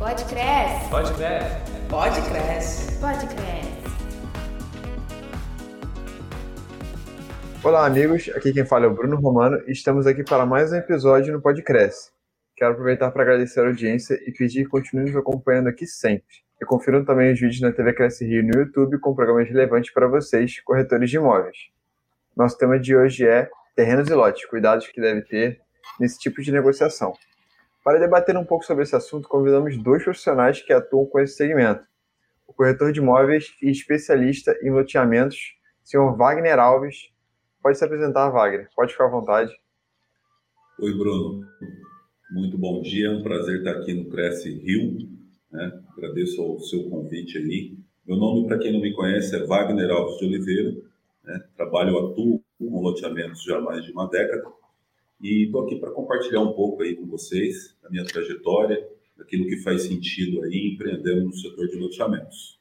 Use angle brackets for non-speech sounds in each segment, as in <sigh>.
Pode cresce. Pode cresce. Pode cresce. Pode cresce. Olá, amigos. Aqui quem fala é o Bruno Romano e estamos aqui para mais um episódio no Podcresce. Quero aproveitar para agradecer a audiência e pedir que continuem nos acompanhando aqui sempre. E confiram também os vídeos na TV Cresce Rio no YouTube com programas relevantes para vocês, corretores de imóveis. Nosso tema de hoje é terrenos e lotes, cuidados que deve ter nesse tipo de negociação. Para debater um pouco sobre esse assunto, convidamos dois profissionais que atuam com esse segmento. O corretor de imóveis e especialista em loteamentos, senhor Wagner Alves. Pode se apresentar, Wagner. Pode ficar à vontade. Oi, Bruno. Muito bom dia. É um prazer estar aqui no Cresce Rio. Né? Agradeço o seu convite aí. Meu nome, para quem não me conhece, é Wagner Alves de Oliveira. Né? Trabalho, atuo com loteamentos já há mais de uma década e estou aqui para compartilhar um pouco aí com vocês da minha trajetória, daquilo que faz sentido aí empreendendo no setor de loteamentos.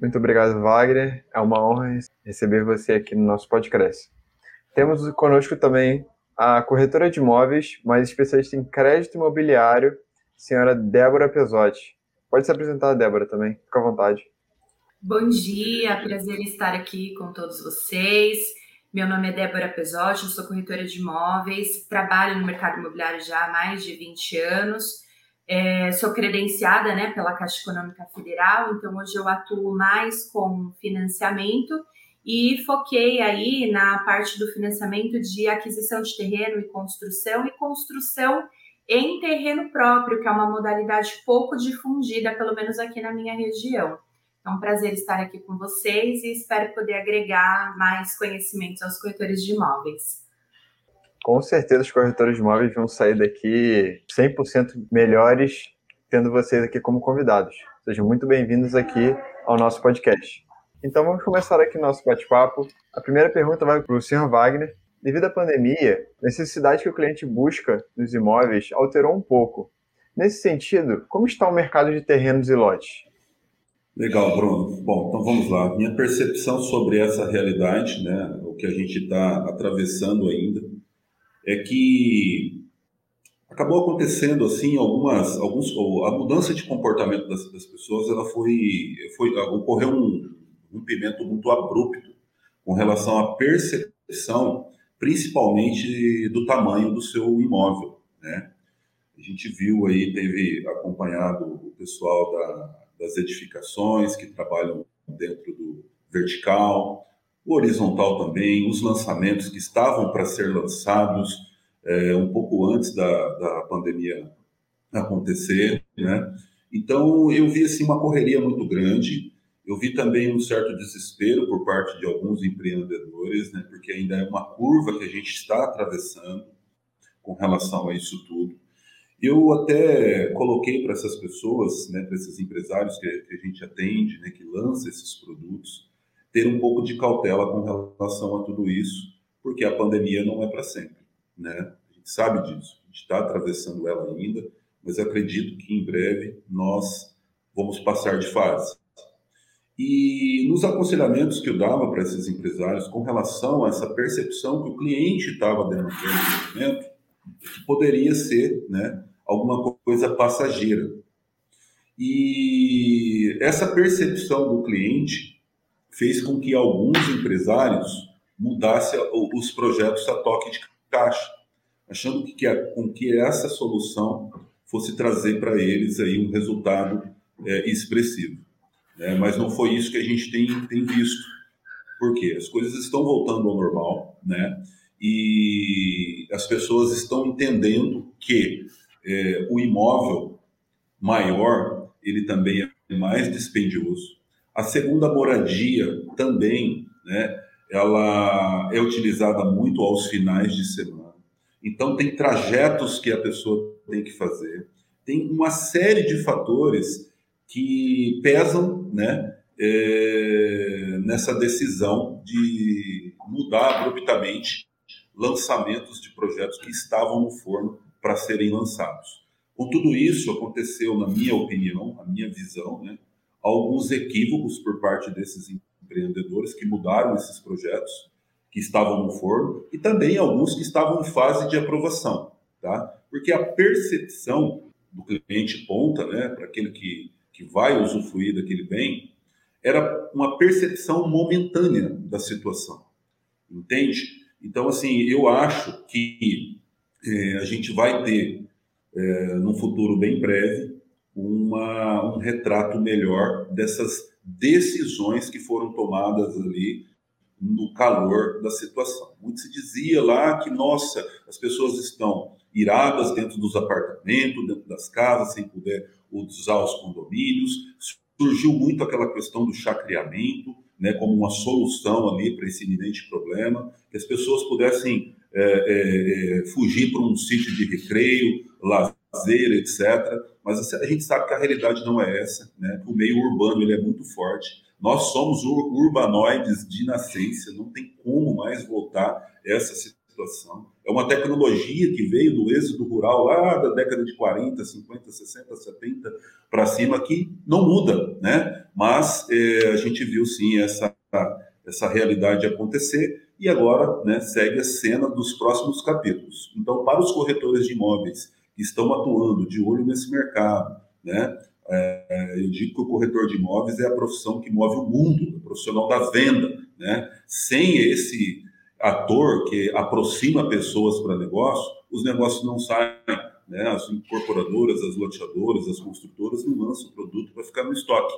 Muito obrigado, Wagner. É uma honra receber você aqui no nosso podcast. Temos conosco também a corretora de imóveis, mas especialista em crédito imobiliário, senhora Débora Pesotti. Pode se apresentar, Débora, também. Fica à vontade. Bom dia, prazer em estar aqui com todos vocês. Meu nome é Débora Pesotti, sou corretora de imóveis, trabalho no mercado imobiliário já há mais de 20 anos. É, sou credenciada né, pela Caixa Econômica Federal, então hoje eu atuo mais com financiamento e foquei aí na parte do financiamento de aquisição de terreno e construção e construção em terreno próprio, que é uma modalidade pouco difundida, pelo menos aqui na minha região. É um prazer estar aqui com vocês e espero poder agregar mais conhecimentos aos corretores de imóveis. Com certeza os corretores de imóveis vão sair daqui 100% melhores tendo vocês aqui como convidados. Sejam muito bem-vindos aqui ao nosso podcast. Então vamos começar aqui nosso bate-papo. A primeira pergunta vai para o Sr. Wagner. Devido à pandemia, a necessidade que o cliente busca nos imóveis alterou um pouco. Nesse sentido, como está o mercado de terrenos e lotes? Legal, Bruno. Bom, então vamos lá. Minha percepção sobre essa realidade, né, o que a gente está atravessando ainda, é que acabou acontecendo assim algumas, alguns, a mudança de comportamento das, das pessoas, ela foi, foi ocorreu um rompimento muito abrupto com relação à percepção, principalmente do tamanho do seu imóvel, né? A gente viu aí, teve acompanhado o pessoal da das edificações que trabalham dentro do vertical, o horizontal também, os lançamentos que estavam para ser lançados é, um pouco antes da, da pandemia acontecer, né? Então eu vi assim uma correria muito grande. Eu vi também um certo desespero por parte de alguns empreendedores, né? Porque ainda é uma curva que a gente está atravessando com relação a isso tudo. Eu até coloquei para essas pessoas, né, para esses empresários que, que, a gente atende, né, que lança esses produtos, ter um pouco de cautela com relação a tudo isso, porque a pandemia não é para sempre, né? A gente sabe disso, a gente está atravessando ela ainda, mas acredito que em breve nós vamos passar de fase. E nos aconselhamentos que eu dava para esses empresários com relação a essa percepção que o cliente estava demonstrando no momento, que poderia ser, né, alguma coisa passageira. E essa percepção do cliente fez com que alguns empresários mudassem os projetos a toque de caixa, achando que, com que essa solução fosse trazer para eles aí um resultado é, expressivo. Né? Mas não foi isso que a gente tem, tem visto. Por quê? As coisas estão voltando ao normal, né? E as pessoas estão entendendo que é, o imóvel maior, ele também é mais dispendioso. A segunda moradia também, né, ela é utilizada muito aos finais de semana. Então tem trajetos que a pessoa tem que fazer. Tem uma série de fatores que pesam, né, é, nessa decisão de mudar abruptamente lançamentos de projetos que estavam no forno para serem lançados. Com tudo isso, aconteceu, na minha opinião, a minha visão, né, alguns equívocos por parte desses empreendedores que mudaram esses projetos que estavam no forno e também alguns que estavam em fase de aprovação, tá? Porque a percepção do cliente ponta, né, para aquele que, que vai usufruir daquele bem, era uma percepção momentânea da situação, entende? Então, assim, eu acho que é, a gente vai ter, é, num futuro bem breve, uma, um retrato melhor dessas decisões que foram tomadas ali no calor da situação. Muito se dizia lá que, nossa, as pessoas estão iradas dentro dos apartamentos, dentro das casas, sem poder usar os condomínios. Surgiu muito aquela questão do chacreamento, né, como uma solução ali para esse iminente problema, que as pessoas pudessem é, é, é fugir para um sítio de recreio, lazer, etc. Mas a gente sabe que a realidade não é essa, né? O meio urbano ele é muito forte. Nós somos urbanoides de nascença, não tem como mais voltar essa situação. É uma tecnologia que veio do êxodo rural lá da década de 40, 50, 60, 70 para cima que não muda, né? Mas é, a gente viu sim essa essa realidade acontecer e agora né, segue a cena dos próximos capítulos. Então, para os corretores de imóveis que estão atuando de olho nesse mercado, né? É, eu digo que o corretor de imóveis é a profissão que move o mundo, o profissional da venda, né? Sem esse ator que aproxima pessoas para negócio, os negócios não saem, né? As incorporadoras, as loteadoras, as construtoras não lançam o produto para ficar no estoque.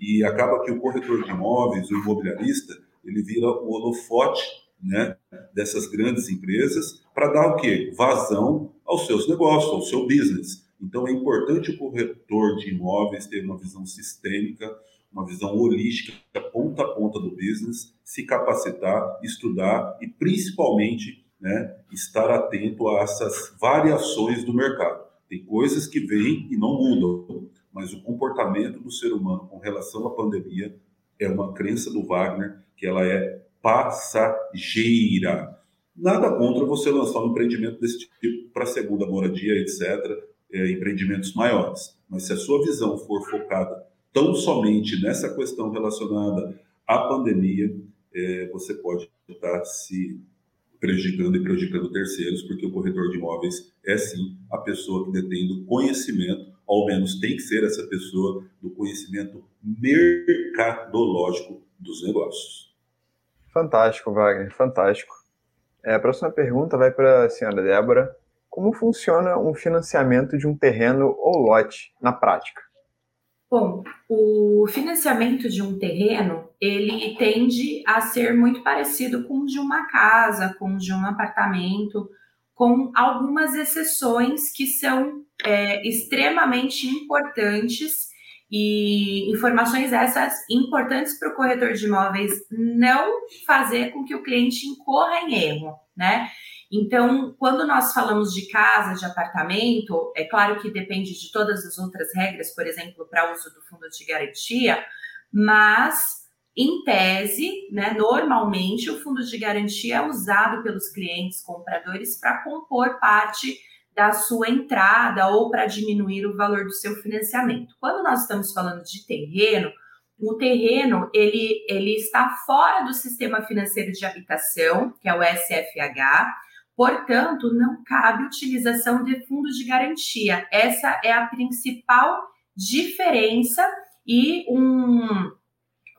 E acaba que o corretor de imóveis, o imobiliarista, ele vira o holofote né, dessas grandes empresas para dar o quê? Vazão aos seus negócios, ao seu business. Então é importante o corretor de imóveis ter uma visão sistêmica, uma visão holística, ponta a ponta do business, se capacitar, estudar e principalmente né, estar atento a essas variações do mercado. Tem coisas que vêm e não mudam, mas o comportamento do ser humano com relação à pandemia é uma crença do Wagner que ela é passageira. Nada contra você lançar um empreendimento desse tipo para segunda moradia, etc., é, empreendimentos maiores. Mas se a sua visão for focada tão somente nessa questão relacionada à pandemia, é, você pode estar se prejudicando e prejudicando terceiros, porque o corretor de imóveis é sim a pessoa que detém do conhecimento, ao menos tem que ser essa pessoa do conhecimento mercadológico dos negócios. Fantástico, Wagner, fantástico. É, a próxima pergunta vai para a senhora Débora. Como funciona um financiamento de um terreno ou lote na prática? Bom, o financiamento de um terreno, ele tende a ser muito parecido com o de uma casa, com o de um apartamento, com algumas exceções que são é, extremamente importantes e informações essas importantes para o corretor de imóveis não fazer com que o cliente incorra em erro, né? Então, quando nós falamos de casa, de apartamento, é claro que depende de todas as outras regras, por exemplo, para uso do fundo de garantia, mas em tese, né, normalmente o fundo de garantia é usado pelos clientes compradores para compor parte da sua entrada ou para diminuir o valor do seu financiamento. Quando nós estamos falando de terreno, o terreno ele, ele está fora do sistema financeiro de habitação, que é o SFH, portanto, não cabe utilização de fundo de garantia. Essa é a principal diferença e um,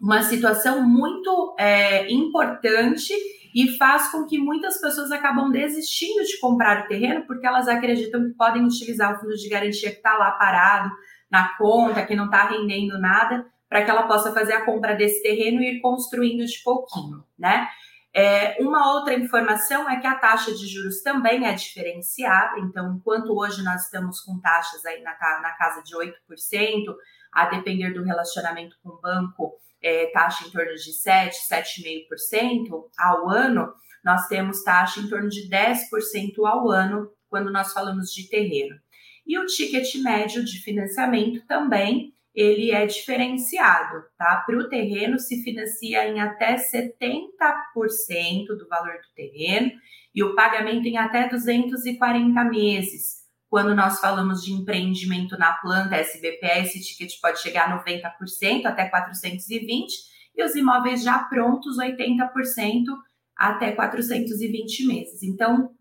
uma situação muito é, importante e faz com que muitas pessoas acabam desistindo de comprar o terreno porque elas acreditam que podem utilizar o fundo de garantia que está lá parado na conta, que não está rendendo nada, para que ela possa fazer a compra desse terreno e ir construindo de pouquinho, né? É, uma outra informação é que a taxa de juros também é diferenciada, então, enquanto hoje nós estamos com taxas aí na, na casa de 8%, a depender do relacionamento com o banco, é, taxa em torno de 7, 7,5% ao ano, nós temos taxa em torno de 10% ao ano quando nós falamos de terreno. E o ticket médio de financiamento também ele é diferenciado, tá? Para o terreno se financia em até 70% do valor do terreno e o pagamento em até 240 meses. Quando nós falamos de empreendimento na planta SBPE, esse ticket pode chegar a 90%, até 420, e os imóveis já prontos, 80% até 420 meses. Então,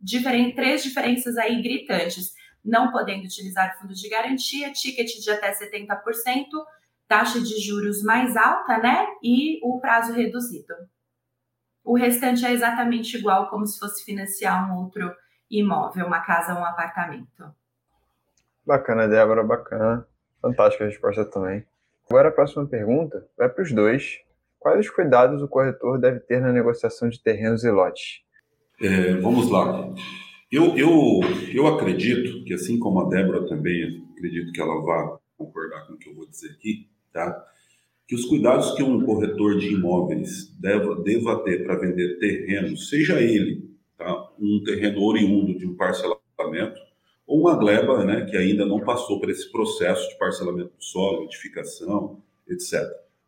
três diferenças aí gritantes. não podendo utilizar fundo de garantia, ticket de até 70%, taxa de juros mais alta, né? E o prazo reduzido. O restante é exatamente igual como se fosse financiar um outro imóvel, uma casa ou um apartamento. Bacana, Débora, bacana. Fantástica a resposta também. Agora a próxima pergunta vai para os dois. Quais os cuidados o corretor deve ter na negociação de terrenos e lotes? É, vamos lá. Eu, eu, eu acredito que, assim como a Débora também, acredito que ela vá concordar com o que eu vou dizer aqui, tá? que os cuidados que um corretor de imóveis deva, deva ter para vender terreno, seja ele tá? um terreno oriundo de um parcelamento, ou uma gleba né, que ainda não passou por esse processo de parcelamento do solo, edificação, etc.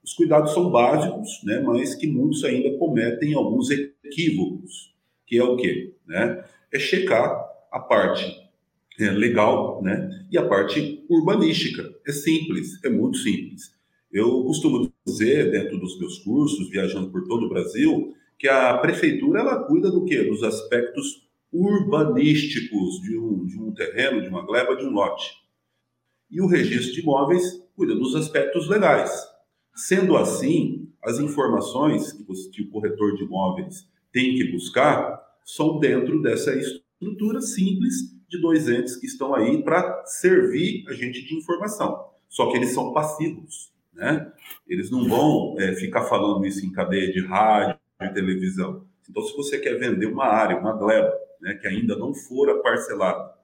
Os cuidados são básicos, né, mas que muitos ainda cometem alguns equívocos, que é o quê? Né? É checar a parte é, legal né, e a parte urbanística. É simples, é muito simples. Eu costumo dizer, dentro dos meus cursos, viajando por todo o Brasil, que a prefeitura ela cuida do quê? Dos aspectos urbanísticos de um, de um terreno, de uma gleba, de um lote. E o registro de imóveis cuida dos aspectos legais. Sendo assim, as informações que, você, que o corretor de imóveis tem que buscar são dentro dessa estrutura simples de dois entes que estão aí para servir a gente de informação. Só que eles são passivos, né? Eles não vão é, ficar falando isso em cadeia de rádio, de televisão. Então, se você quer vender uma área, uma gleba, né, que ainda não fora parcelado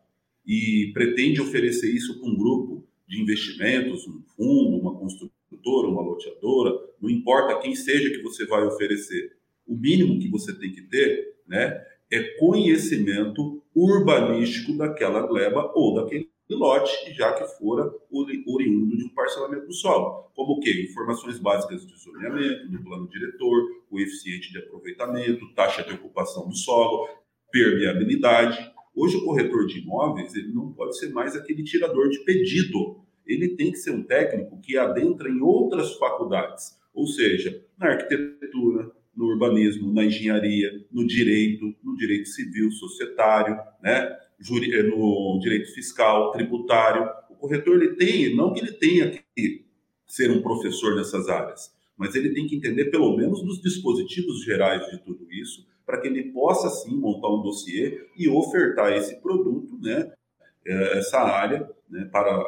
e pretende oferecer isso para um grupo de investimentos, um fundo, uma construtora, uma loteadora, não importa quem seja que você vai oferecer, o mínimo que você tem que ter né, é conhecimento urbanístico daquela gleba ou daquele lote, já que fora oriundo de um parcelamento do solo. Como o quê? Informações básicas de zoneamento, do plano diretor, coeficiente de aproveitamento, taxa de ocupação do solo, permeabilidade. Hoje o corretor de imóveis ele não pode ser mais aquele tirador de pedido. Ele tem que ser um técnico que adentra em outras faculdades, ou seja, na arquitetura, no urbanismo, na engenharia, no direito, no direito civil, societário, né? Eh, no direito fiscal, tributário. O corretor ele tem, não que ele tenha que ser um professor nessas áreas, mas ele tem que entender pelo menos dos dispositivos gerais de tudo isso para que ele possa sim montar um dossiê e ofertar esse produto, né, é, essa área, né, para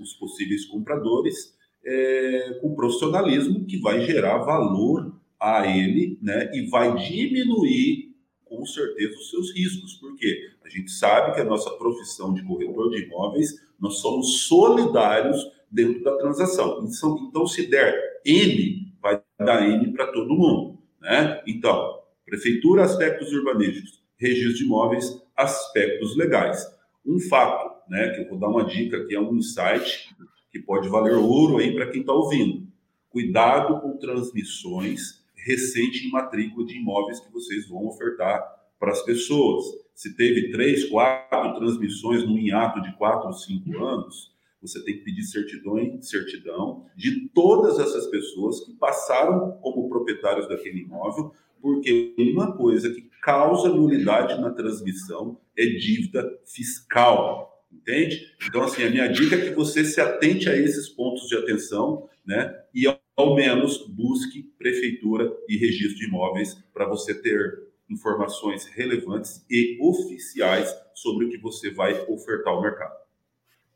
os possíveis compradores, é, com profissionalismo que vai gerar valor a ele, né, e vai diminuir com certeza os seus riscos, porque a gente sabe que a nossa profissão de corretor de imóveis, nós somos solidários dentro da transação. Então, então se der N, vai dar N para todo mundo, né? Então, Prefeitura, aspectos urbanísticos. Registro de imóveis, aspectos legais. Um fato, né, que eu vou dar uma dica que é um insight que pode valer ouro aí para quem está ouvindo. Cuidado com transmissões recente em matrícula de imóveis que vocês vão ofertar para as pessoas. Se teve três, quatro transmissões no hiato de quatro ou cinco anos, você tem que pedir certidão, certidão de todas essas pessoas que passaram como proprietários daquele imóvel porque uma coisa que causa nulidade na transmissão é dívida fiscal, entende? Então, assim, a minha dica é que você se atente a esses pontos de atenção, né? E ao menos busque prefeitura e registro de imóveis para você ter informações relevantes e oficiais sobre o que você vai ofertar ao mercado.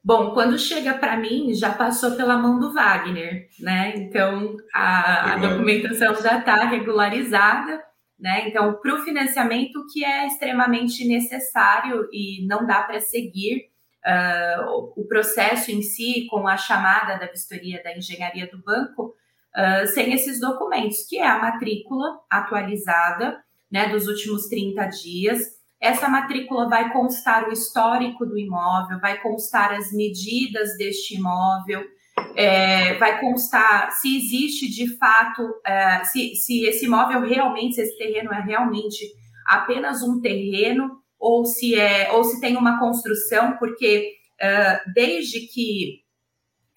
Bom, quando chega para mim, já passou pela mão do Wagner, né? Então a, a documentação já está regularizada, né? Então, para o financiamento, que é extremamente necessário e não dá para seguir uh, o processo em si com a chamada da vistoria da engenharia do banco uh, sem esses documentos, que é a matrícula atualizada, né, dos últimos 30 dias. Essa matrícula vai constar o histórico do imóvel, vai constar as medidas deste imóvel, é, vai constar se existe de fato, é, se, se esse imóvel realmente, se esse terreno é realmente apenas um terreno, ou se é, ou se tem uma construção, porque é, desde que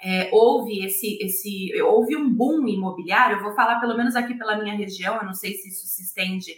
é, houve esse, esse, houve um boom imobiliário, eu vou falar pelo menos aqui pela minha região, eu não sei se isso se estende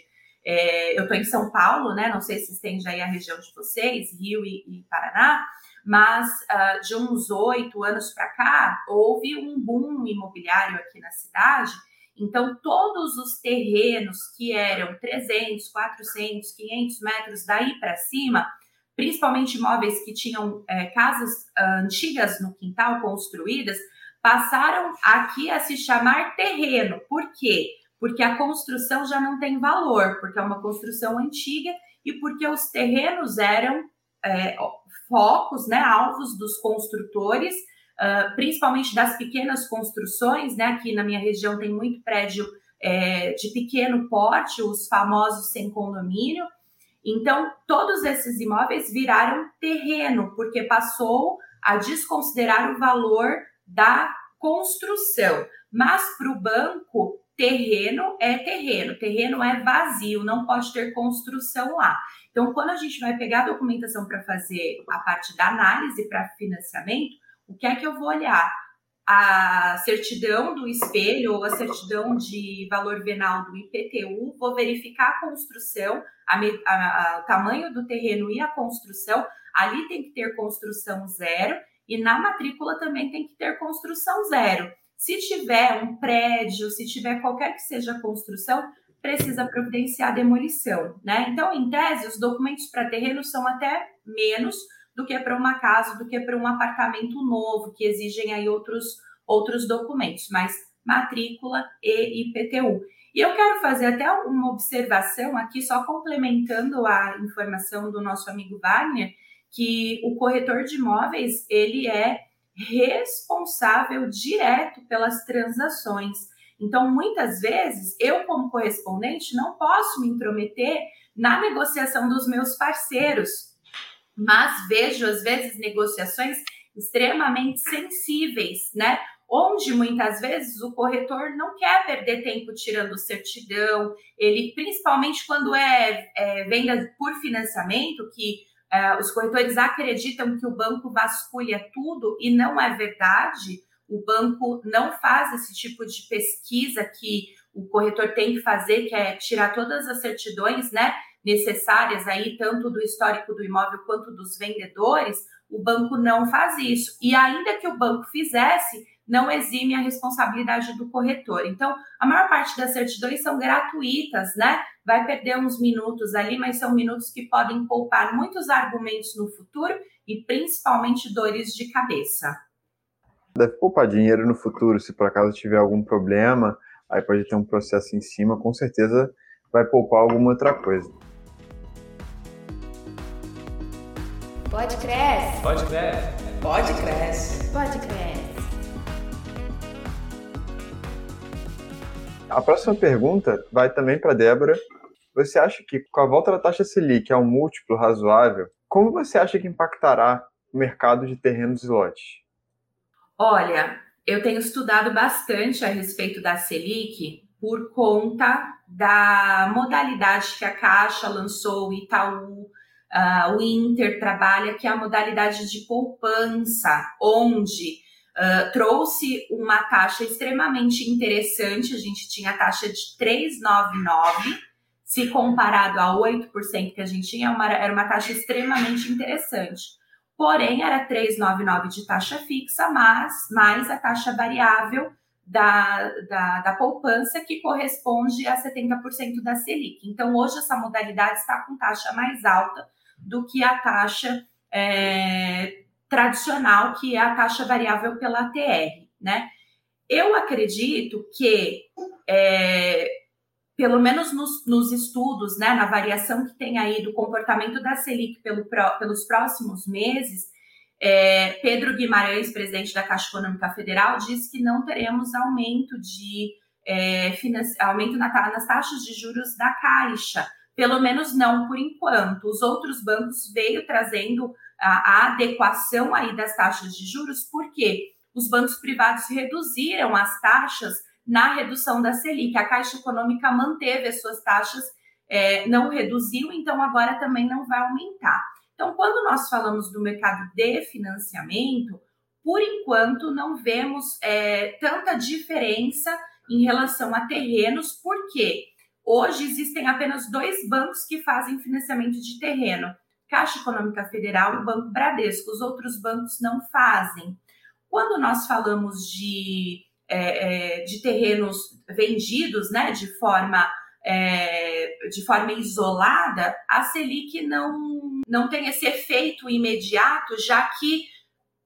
É, eu estou em São Paulo, né? Não sei se estende aí a região de vocês, Rio e, e Paraná, mas uh, de uns oito anos para cá, houve um boom imobiliário aqui na cidade. Então, todos os terrenos que eram 300, 400, 500 metros daí para cima, principalmente imóveis que tinham é, casas uh, antigas no quintal construídas, passaram aqui a se chamar terreno. Por quê? Porque a construção já não tem valor, porque é uma construção antiga e porque os terrenos eram é, focos, né, alvos dos construtores, uh, principalmente das pequenas construções, né? Aqui na minha região tem muito prédio é, de pequeno porte, os famosos sem condomínio. Então, todos esses imóveis viraram terreno, porque passou a desconsiderar o valor da construção. Mas para o banco, terreno é terreno, terreno é vazio, não pode ter construção lá. Então, quando a gente vai pegar a documentação para fazer a parte da análise para financiamento, o que é que eu vou olhar? A certidão do espelho ou a certidão de valor venal do IPTU, vou verificar a construção, a, a, a, o tamanho do terreno e a construção. Ali tem que ter construção zero e na matrícula também tem que ter construção zero. Se tiver um prédio, se tiver qualquer que seja a construção, precisa providenciar demolição, né? Então, em tese, os documentos para terreno são até menos do que para uma casa, do que para um apartamento novo, que exigem aí outros, outros documentos, mas matrícula e IPTU. E eu quero fazer até uma observação aqui, só complementando a informação do nosso amigo Wagner, que o corretor de imóveis, ele é responsável direto pelas transações. Então, muitas vezes, eu, como correspondente, não posso me intrometer na negociação dos meus parceiros, mas vejo, às vezes, negociações extremamente sensíveis, né? Onde muitas vezes o corretor não quer perder tempo tirando certidão, ele, principalmente quando é, é venda por financiamento, que é, os corretores acreditam que o banco vasculha tudo e não é verdade. O banco não faz esse tipo de pesquisa que o corretor tem que fazer, que é tirar todas as certidões, né, necessárias aí tanto do histórico do imóvel quanto dos vendedores. O banco não faz isso. E ainda que o banco fizesse, não exime a responsabilidade do corretor. Então, a maior parte das certidões são gratuitas, né? Vai perder uns minutos ali, mas são minutos que podem poupar muitos argumentos no futuro e principalmente dores de cabeça. Deve poupar dinheiro no futuro, se por acaso tiver algum problema, aí pode ter um processo em cima, com certeza vai poupar alguma outra coisa. Pode crescer. Pode crescer. Pode crescer. Pode crescer. A próxima pergunta vai também para Débora. Você acha que com a volta da taxa Selic a um múltiplo razoável, como você acha que impactará o mercado de terrenos e lotes? Olha, eu tenho estudado bastante a respeito da Selic por conta da modalidade que a Caixa lançou, o Itaú, uh, o Inter trabalha, que é a modalidade de poupança, onde uh, trouxe uma taxa extremamente interessante. A gente tinha a taxa de 3,99, se comparado a 8% que a gente tinha, uma, era uma taxa extremamente interessante. Porém, era 3,99 de taxa fixa, mas mais a taxa variável da, da, da, poupança, que corresponde a 70% da Selic. Então, hoje, essa modalidade está com taxa mais alta do que a taxa é, tradicional, que é a taxa variável pela ATR, né? Eu acredito que, é, pelo menos nos, nos, estudos, né, na variação que tem aí do comportamento da Selic pelo, pelos próximos meses, é, Pedro Guimarães, presidente da Caixa Econômica Federal, disse que não teremos aumento de é, aumento na, nas taxas de juros da Caixa, pelo menos não por enquanto. Os outros bancos veio trazendo a, a adequação aí das taxas de juros, porque os bancos privados reduziram as taxas na redução da Selic. A Caixa Econômica manteve as suas taxas, é, não reduziu, então agora também não vai aumentar. Então, quando nós falamos do mercado de financiamento, por enquanto não vemos é, tanta diferença em relação a terrenos, porque Hoje existem apenas dois bancos que fazem financiamento de terreno: Caixa Econômica Federal e Banco Bradesco. Os outros bancos não fazem. Quando nós falamos de, é, é de terrenos vendidos, né, de forma é, de forma isolada, a Selic não, não tem esse efeito imediato, já que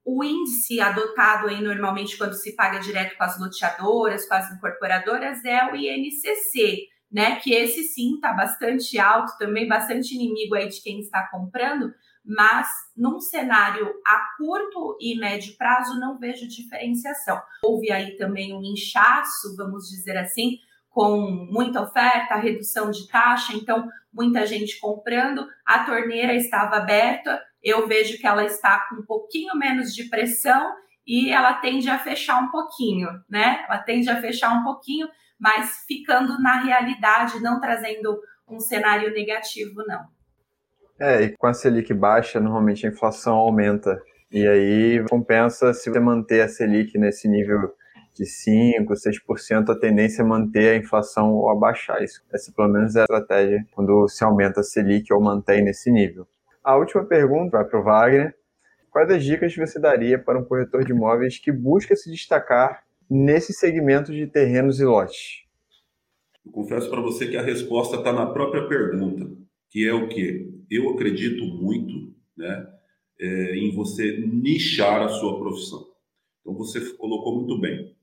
o índice adotado aí normalmente quando se paga direto com as loteadoras, com as incorporadoras, é o INCC, né? Que esse sim está bastante alto, também bastante inimigo aí de quem está comprando, mas num cenário a curto e médio prazo não vejo diferenciação. Houve aí também um inchaço, vamos dizer assim, com muita oferta, redução de taxa, então muita gente comprando, a torneira estava aberta, eu vejo que ela está com um pouquinho menos de pressão e ela tende a fechar um pouquinho, né? Ela tende a fechar um pouquinho, mas ficando na realidade, não trazendo um cenário negativo, não. É, e com a Selic baixa, normalmente a inflação aumenta. E aí compensa se você manter a Selic nesse nível de 5%, 6%, a tendência é manter a inflação ou abaixar isso. Essa pelo menos é a estratégia quando se aumenta a Selic ou mantém nesse nível. A última pergunta vai para o Wagner. Quais as dicas você daria para um corretor de imóveis que busca se destacar nesse segmento de terrenos e lotes? Eu confesso para você que a resposta está na própria pergunta, que é o que? Eu acredito muito né, é, em você nichar a sua profissão. Então você colocou muito bem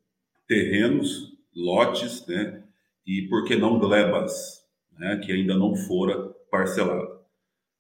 terrenos, lotes, né? E por que não glebas, né? Que ainda não fora parcelado.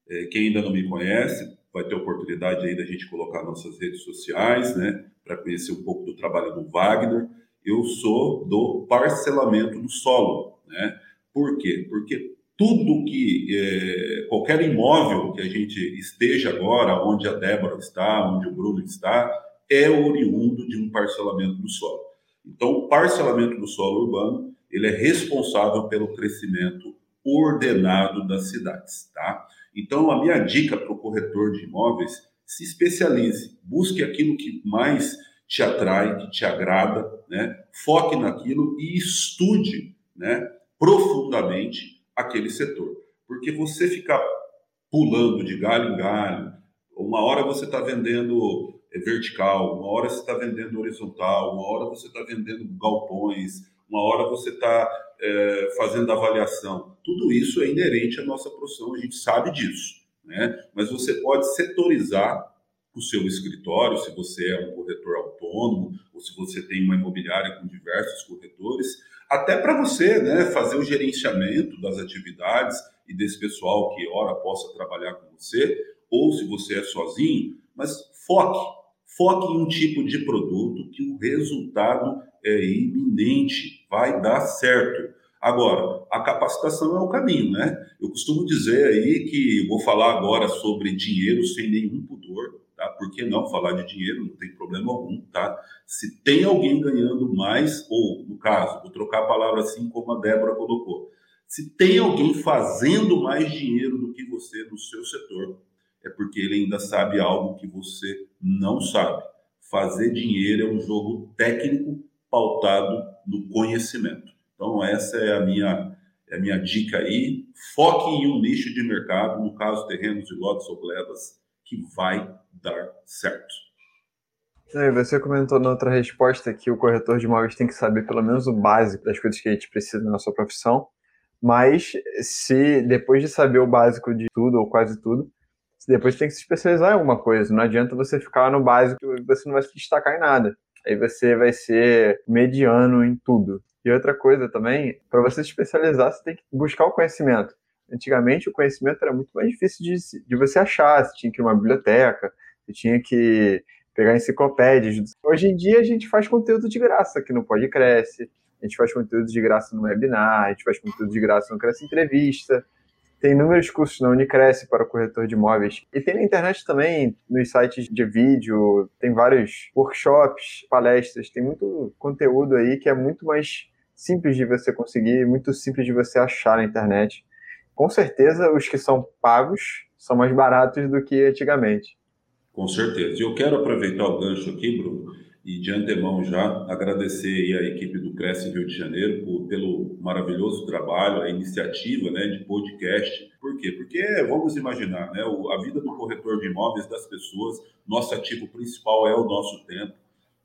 É, quem ainda não me conhece vai ter oportunidade aí da gente colocar nossas redes sociais, né? Para conhecer um pouco do trabalho do Wagner. Eu sou do parcelamento do solo, né? Por quê? Porque tudo que é, qualquer imóvel que a gente esteja agora, onde a Débora está, onde o Bruno está, é oriundo de um parcelamento do solo. Então, o parcelamento do solo urbano ele é responsável pelo crescimento ordenado das cidades, tá? Então, a minha dica para corretor de imóveis, se especialize, busque aquilo que mais te atrai, que te agrada, né? Foque naquilo e estude, né, profundamente aquele setor. Porque você ficar pulando de galho em galho, uma hora você está vendendo é vertical, uma hora você está vendendo horizontal, uma hora você está vendendo galpões, uma hora você está é, fazendo avaliação. Tudo isso é inerente à nossa profissão, a gente sabe disso. Né? Mas você pode setorizar o seu escritório, se você é um corretor autônomo, ou se você tem uma imobiliária com diversos corretores, até para você né, fazer o gerenciamento das atividades e desse pessoal que, ora, possa trabalhar com você, ou se você é sozinho, mas foque, Foque em um tipo de produto que o resultado é iminente, vai dar certo. Agora, a capacitação é o caminho, né? Eu costumo dizer aí que vou falar agora sobre dinheiro sem nenhum pudor, tá? Por que não falar de dinheiro? Não tem problema algum, tá? Se tem alguém ganhando mais, ou no caso, vou trocar a palavra assim como a Débora colocou, se tem alguém fazendo mais dinheiro do que você no seu setor, é porque ele ainda sabe algo que você não sabe. Fazer dinheiro é um jogo técnico pautado no conhecimento. Então, essa é a minha, é a minha dica aí. Foque em um nicho de mercado, no caso, terrenos e lotes ou glebas, que vai dar certo. Você comentou na outra resposta que o corretor de imóveis tem que saber pelo menos o básico das coisas que a gente precisa na sua profissão, mas se depois de saber o básico de tudo ou quase tudo, depois tem que se especializar em alguma coisa. Não adianta você ficar no básico e você não vai se destacar em nada. Aí você vai ser mediano em tudo. E outra coisa também, para você se especializar, você tem que buscar o conhecimento. Antigamente, o conhecimento era muito mais difícil de, de você achar. Você tinha que ir uma biblioteca, você tinha que pegar enciclopédias. Hoje em dia, a gente faz conteúdo de graça aqui no Podcresce, a gente faz conteúdo de graça no webinar, a gente faz conteúdo de graça no Cresce Entrevista. Tem inúmeros cursos na Unicresce para corretor de imóveis. E tem na internet também, nos sites de vídeo, tem vários workshops, palestras, tem muito conteúdo aí que é muito mais simples de você conseguir, muito simples de você achar na internet. Com certeza, os que são pagos são mais baratos do que antigamente. Com certeza. E eu quero aproveitar o gancho aqui, Bruno, e de antemão já agradecer a equipe do Cresce Rio de Janeiro por, pelo maravilhoso trabalho, a iniciativa né, de podcast. Por quê? Porque vamos imaginar, né, a vida do corretor de imóveis das pessoas, nosso ativo principal é o nosso tempo.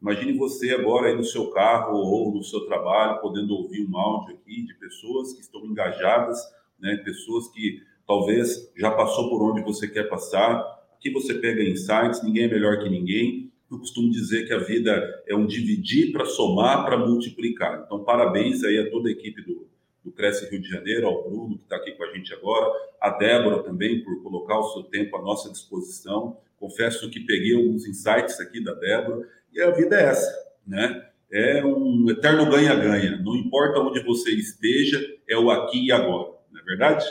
Imagine você agora aí no seu carro ou no seu trabalho, podendo ouvir um áudio aqui de pessoas que estão engajadas, né, pessoas que talvez já passou por onde você quer passar. Aqui você pega insights, ninguém é melhor que ninguém eu costumo dizer que a vida é um dividir para somar, para multiplicar. Então, parabéns aí a toda a equipe do, do Cresce Rio de Janeiro, ao Bruno, que está aqui com a gente agora, a Débora também, por colocar o seu tempo à nossa disposição. Confesso que peguei alguns insights aqui da Débora, e a vida é essa, né? É um eterno ganha-ganha. Não importa onde você esteja, é o aqui e agora, não é verdade?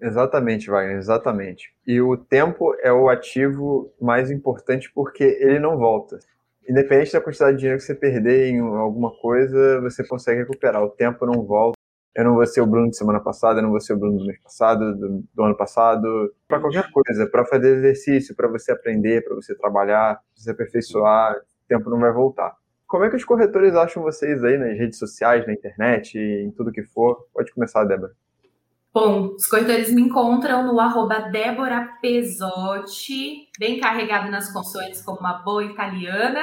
Exatamente, Wagner, exatamente. E o tempo é o ativo mais importante porque ele não volta. Independente da quantidade de dinheiro que você perder em alguma coisa, você consegue recuperar. O tempo não volta. Eu não vou ser o Bruno de semana passada, eu não vou ser o Bruno do mês passado, do, do ano passado, para qualquer coisa, para fazer exercício, para você aprender, para você trabalhar, para você aperfeiçoar, o tempo não vai voltar. Como é que os corretores acham vocês aí nas redes sociais, na internet, em tudo que for? Pode começar, Débora. Bom, os corretores me encontram no arroba Débora Pesotti, bem carregado nas consoantes como uma boa italiana.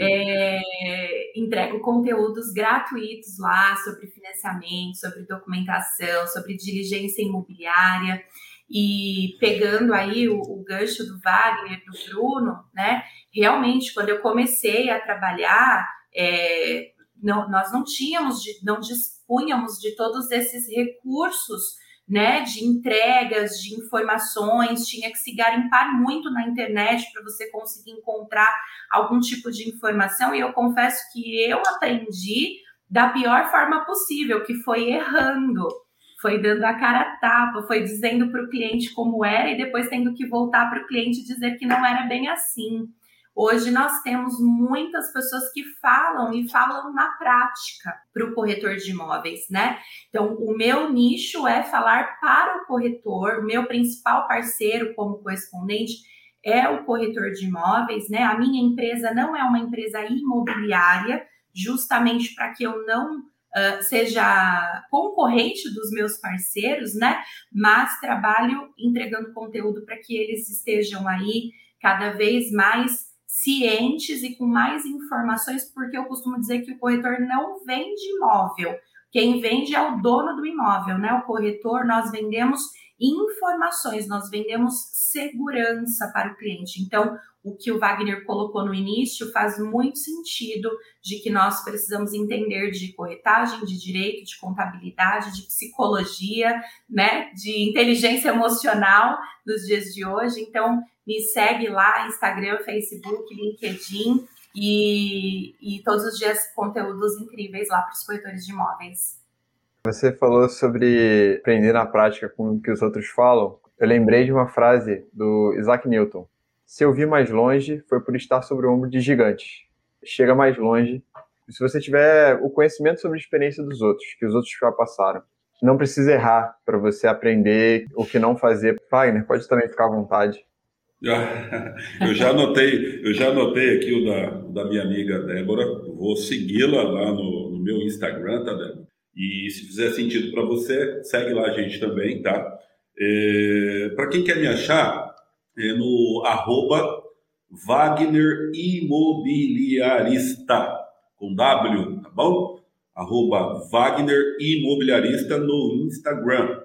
É, entrego conteúdos gratuitos lá sobre financiamento, sobre documentação, sobre diligência imobiliária. E pegando aí o, o gancho do Wagner, do Bruno, né? Realmente, quando eu comecei a trabalhar, é, não, nós não tínhamos, de, não dispunhamos de todos esses recursos, né, de entregas, de informações, tinha que se garimpar muito na internet para você conseguir encontrar algum tipo de informação, e eu confesso que eu aprendi da pior forma possível, que foi errando, foi dando a cara a tapa, foi dizendo para o cliente como era e depois tendo que voltar para o cliente dizer que não era bem assim. Hoje nós temos muitas pessoas que falam e falam na prática para o corretor de imóveis, né? Então, o meu nicho é falar para o corretor, meu principal parceiro como correspondente é o corretor de imóveis, né? A minha empresa não é uma empresa imobiliária, justamente para que eu não uh, seja concorrente dos meus parceiros, né? Mas trabalho entregando conteúdo para que eles estejam aí cada vez mais cientes e com mais informações, porque eu costumo dizer que o corretor não vende imóvel. Quem vende é o dono do imóvel, né? O corretor, nós vendemos informações, nós vendemos segurança para o cliente. Então, o que o Wagner colocou no início faz muito sentido de que nós precisamos entender de corretagem, de direito, de contabilidade, de psicologia, né, de inteligência emocional nos dias de hoje. Então, me segue lá, Instagram, Facebook, LinkedIn e, e todos os dias conteúdos incríveis lá para os corretores de imóveis. Você falou sobre aprender na prática com o que os outros falam. Eu lembrei de uma frase do Isaac Newton. Se eu vi mais longe, foi por estar sobre o ombro de gigantes. Chega mais longe. Se você tiver o conhecimento sobre a experiência dos outros, que os outros já passaram, não precisa errar para você aprender o que não fazer. Wagner, pode também ficar à vontade. <laughs> Eu já anotei, eu já anotei aqui o da, da minha amiga Débora. Vou segui-la lá no, no, meu Instagram, tá, Débora? E se fizer sentido para você, segue lá a gente também, tá? É, para quem quer me achar, é no arroba Wagner Imobiliarista, com W, tá bom? Arroba Wagner Imobiliarista no Instagram,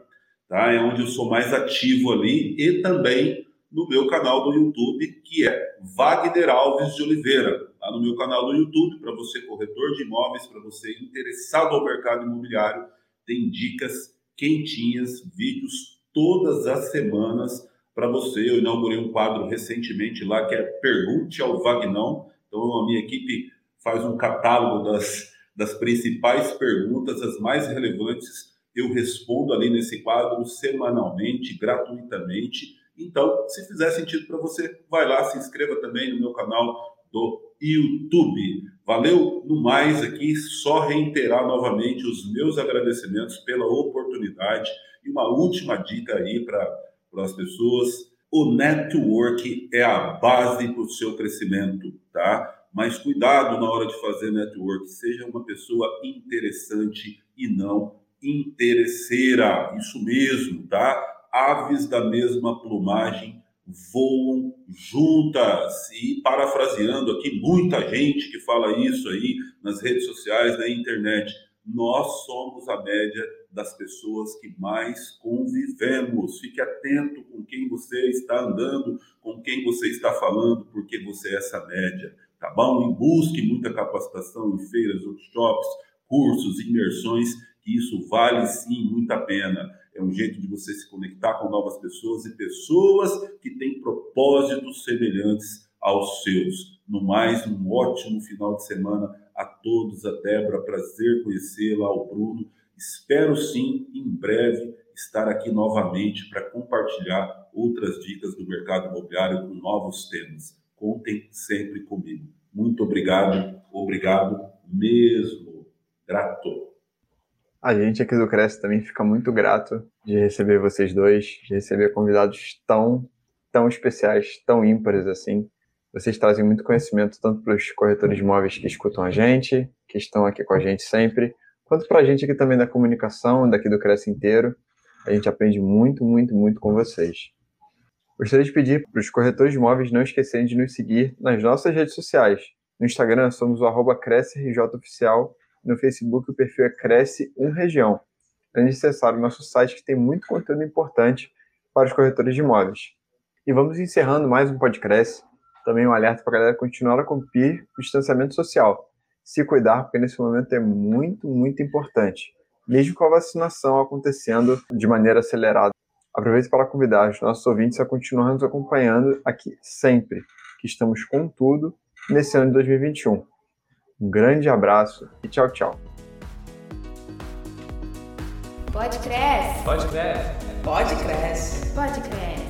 tá? É onde eu sou mais ativo ali e também no meu canal do YouTube, que é Wagner Alves de Oliveira. Lá no meu canal do YouTube, para você corretor de imóveis, para você interessado ao mercado imobiliário, tem dicas quentinhas, vídeos todas as semanas para você. Eu inaugurei um quadro recentemente lá que é Pergunte ao Vagnão. Então a minha equipe faz um catálogo das, das principais perguntas, as mais relevantes. Eu respondo ali nesse quadro semanalmente, gratuitamente então, se fizer sentido para você, vai lá, se inscreva também no meu canal do YouTube. Valeu no mais aqui, só reiterar novamente os meus agradecimentos pela oportunidade e uma última dica aí para as pessoas. O network é a base para o seu crescimento, tá? Mas cuidado na hora de fazer network, seja uma pessoa interessante e não interesseira. Isso mesmo, tá? Aves da mesma plumagem voam juntas. E parafraseando aqui, muita gente que fala isso aí nas redes sociais, na internet, nós somos a média das pessoas que mais convivemos. Fique atento com quem você está andando, com quem você está falando, porque você é essa média, tá bom? E busque muita capacitação em feiras, workshops, cursos, imersões, que isso vale sim muito a pena. É um jeito de você se conectar com novas pessoas e pessoas que têm propósitos semelhantes aos seus. No mais, um ótimo final de semana a todos, a Débora, prazer conhecê-la, ao Bruno. Espero sim, em breve, estar aqui novamente para compartilhar outras dicas do mercado imobiliário com novos temas. Contem sempre comigo. Muito obrigado, obrigado mesmo. Grato. A gente aqui do Cresce também fica muito grato de receber vocês dois, de receber convidados tão, tão especiais, tão ímpares assim. Vocês trazem muito conhecimento tanto para os corretores de imóveis que escutam a gente, que estão aqui com a gente sempre, quanto para a gente aqui também da comunicação, daqui do Cresce inteiro. A gente aprende muito, muito, muito com vocês. Gostaria de pedir para os corretores de imóveis não esquecerem de nos seguir nas nossas redes sociais. No Instagram somos o arroba no Facebook o perfil é Cresce 1 Região. De acessar o nosso site que tem muito conteúdo importante para os corretores de imóveis. E vamos encerrando mais um podcast também um alerta para a galera continuar a cumprir o distanciamento social. Se cuidar, porque nesse momento é muito, muito importante. Mesmo com a vacinação acontecendo de maneira acelerada. Aproveito para convidar os nossos ouvintes a continuar nos acompanhando aqui sempre, que estamos com tudo nesse ano de 2021. Um grande abraço e tchau, tchau. Pode crescer. Pode crescer. Pode crescer. Pode crescer.